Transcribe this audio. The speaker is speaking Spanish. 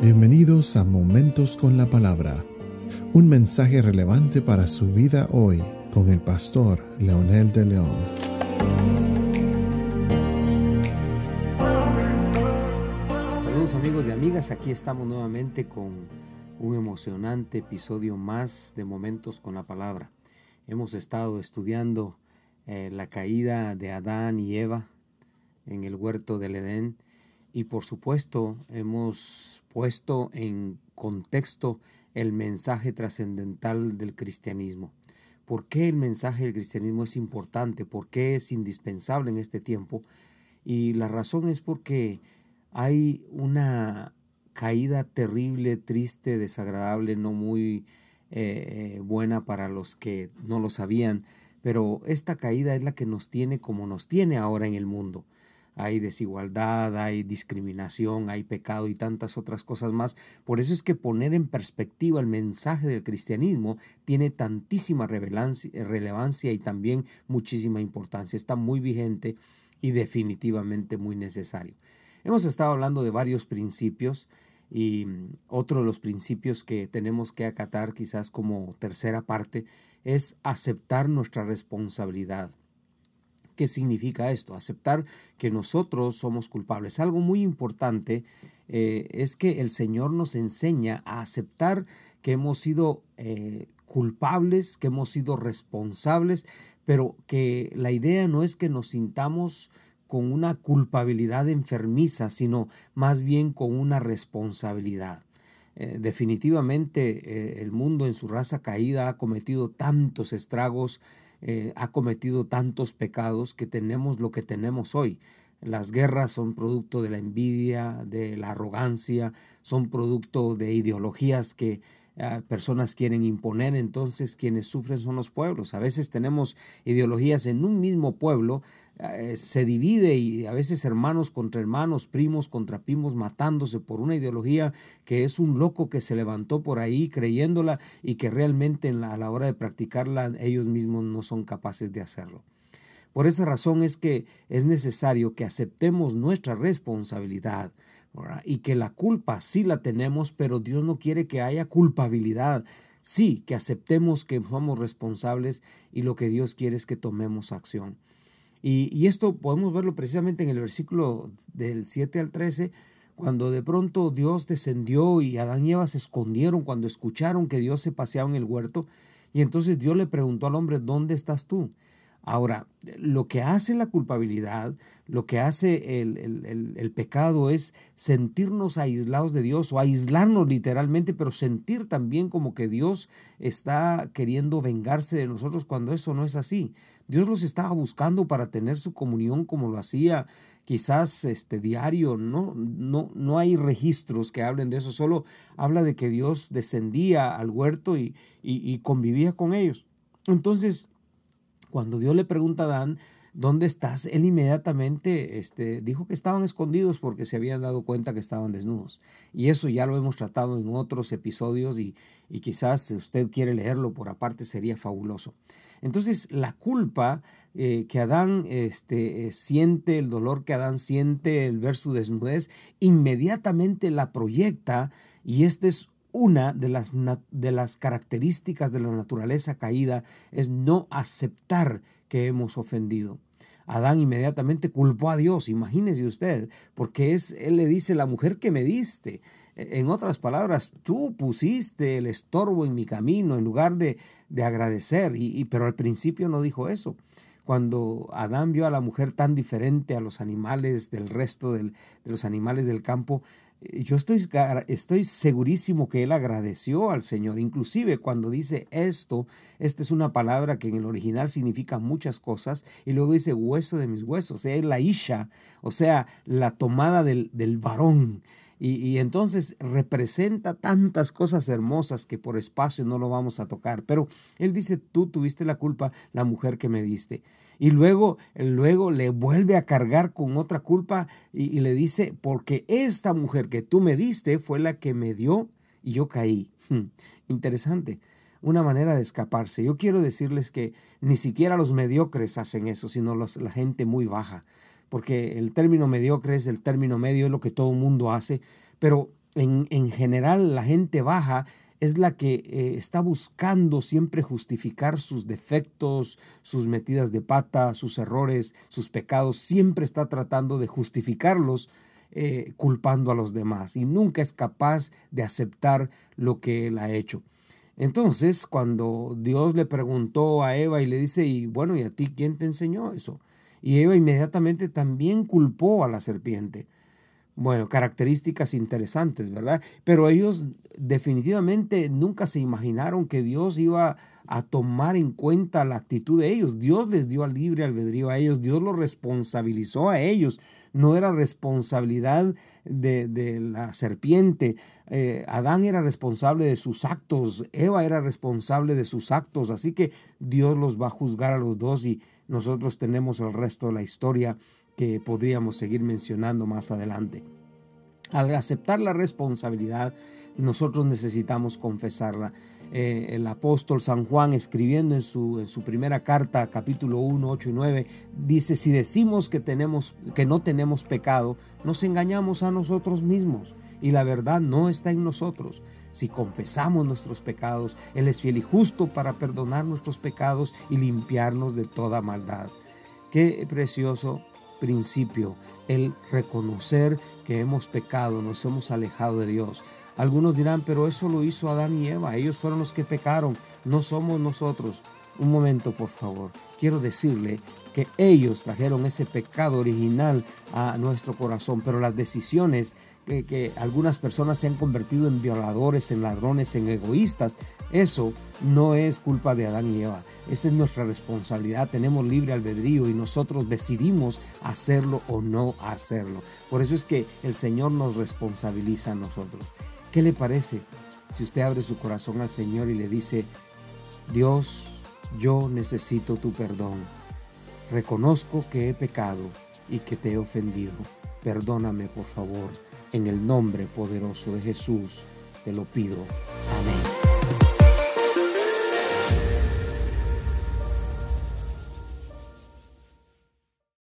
Bienvenidos a Momentos con la Palabra, un mensaje relevante para su vida hoy con el pastor Leonel de León. Saludos amigos y amigas, aquí estamos nuevamente con un emocionante episodio más de Momentos con la Palabra. Hemos estado estudiando eh, la caída de Adán y Eva en el huerto del Edén y por supuesto hemos puesto en contexto el mensaje trascendental del cristianismo. ¿Por qué el mensaje del cristianismo es importante? ¿Por qué es indispensable en este tiempo? Y la razón es porque hay una caída terrible, triste, desagradable, no muy eh, eh, buena para los que no lo sabían, pero esta caída es la que nos tiene como nos tiene ahora en el mundo hay desigualdad, hay discriminación, hay pecado y tantas otras cosas más. Por eso es que poner en perspectiva el mensaje del cristianismo tiene tantísima relevancia y también muchísima importancia. Está muy vigente y definitivamente muy necesario. Hemos estado hablando de varios principios y otro de los principios que tenemos que acatar quizás como tercera parte es aceptar nuestra responsabilidad. ¿Qué significa esto? Aceptar que nosotros somos culpables. Algo muy importante eh, es que el Señor nos enseña a aceptar que hemos sido eh, culpables, que hemos sido responsables, pero que la idea no es que nos sintamos con una culpabilidad enfermiza, sino más bien con una responsabilidad. Eh, definitivamente el mundo en su raza caída ha cometido tantos estragos eh, ha cometido tantos pecados que tenemos lo que tenemos hoy. Las guerras son producto de la envidia, de la arrogancia, son producto de ideologías que personas quieren imponer, entonces quienes sufren son los pueblos. A veces tenemos ideologías en un mismo pueblo, eh, se divide y a veces hermanos contra hermanos, primos contra primos, matándose por una ideología que es un loco que se levantó por ahí creyéndola y que realmente a la hora de practicarla ellos mismos no son capaces de hacerlo. Por esa razón es que es necesario que aceptemos nuestra responsabilidad y que la culpa sí la tenemos, pero Dios no quiere que haya culpabilidad. Sí, que aceptemos que somos responsables y lo que Dios quiere es que tomemos acción. Y, y esto podemos verlo precisamente en el versículo del 7 al 13, cuando de pronto Dios descendió y Adán y Eva se escondieron cuando escucharon que Dios se paseaba en el huerto. Y entonces Dios le preguntó al hombre, ¿dónde estás tú? Ahora, lo que hace la culpabilidad, lo que hace el, pecado es sentirnos aislados de Dios o aislarnos literalmente, pero sentir también como que Dios está queriendo vengarse de nosotros cuando eso no es así. Dios los estaba buscando para tener su comunión como lo hacía quizás este diario, no, no, no hay registros que hablen de eso, solo habla de que Dios descendía al huerto y, y convivía con ellos. Entonces, cuando Dios le pregunta a Adán, ¿dónde estás? Él inmediatamente este, dijo que estaban escondidos porque se habían dado cuenta que estaban desnudos. Y eso ya lo hemos tratado en otros episodios y, quizás si usted quiere leerlo por aparte sería fabuloso. Entonces la culpa eh, que Adán este, eh, siente, el dolor que Adán siente, el ver su desnudez, inmediatamente la proyecta y este es una de las, de las características de la naturaleza caída es no aceptar que hemos ofendido. Adán inmediatamente culpó a Dios, imagínese usted, porque es, él le dice, la mujer que me diste. E, en otras palabras, tú pusiste el estorbo en mi camino en lugar de, de agradecer, y, pero al principio no dijo eso. Cuando Adán vio a la mujer tan diferente a los animales del resto de los animales del campo, yo estoy, estoy segurísimo que él agradeció al Señor. Inclusive cuando dice esto, esta es una palabra que en el original significa muchas cosas, y luego dice hueso de mis huesos, es la isha, o sea, la tomada del, del varón. Y, entonces representa tantas cosas hermosas que por espacio no lo vamos a tocar. Pero él dice, tú tuviste la culpa, la mujer que me diste. Y luego, luego le vuelve a cargar con otra culpa y, le dice, porque esta mujer que tú me diste fue la que me dio y yo caí. Hmm, interesante una manera de escaparse. Yo quiero decirles que ni siquiera los mediocres hacen eso, sino los, la gente muy baja porque el término mediocre es el término medio, es lo que todo el mundo hace, pero en, en general la gente baja es la que eh, está buscando siempre justificar sus defectos, sus metidas de pata, sus errores, sus pecados, siempre está tratando de justificarlos eh, culpando a los demás y nunca es capaz de aceptar lo que él ha hecho. Entonces, cuando Dios le preguntó a Eva y le dice, y bueno, ¿y a ti quién te enseñó eso? Y Eva inmediatamente también culpó a la serpiente. Bueno, características interesantes, ¿verdad? Pero ellos definitivamente nunca se imaginaron que Dios iba a tomar en cuenta la actitud de ellos. Dios les dio libre albedrío a ellos, Dios los responsabilizó a ellos. No era responsabilidad de, la serpiente. Eh, Adán era responsable de sus actos, Eva era responsable de sus actos, así que Dios los va a juzgar a los dos y nosotros tenemos el resto de la historia que podríamos seguir mencionando más adelante. Al aceptar la responsabilidad, nosotros necesitamos confesarla. Eh, el apóstol San Juan, escribiendo en su, en su primera carta, capítulo 1, 8 y 9, dice, si decimos que, tenemos, que no tenemos pecado, nos engañamos a nosotros mismos y la verdad no está en nosotros. Si confesamos nuestros pecados, Él es fiel y justo para perdonar nuestros pecados y limpiarnos de toda maldad. Qué precioso principio, el reconocer que hemos pecado, nos hemos alejado de Dios. Algunos dirán, pero eso lo hizo Adán y Eva, ellos fueron los que pecaron, no somos nosotros. Un momento, por favor. Quiero decirle que ellos trajeron ese pecado original a nuestro corazón, pero las decisiones que, algunas personas se han convertido en violadores, en ladrones, en egoístas, eso no es culpa de Adán y Eva. Esa es nuestra responsabilidad. Tenemos libre albedrío y nosotros decidimos hacerlo o no hacerlo. Por eso es que el Señor nos responsabiliza a nosotros. ¿Qué le parece si usted abre su corazón al Señor y le dice, Dios, yo necesito tu perdón. Reconozco que he pecado y que te he ofendido. Perdóname, por favor. En el nombre poderoso de Jesús te lo pido. Amén.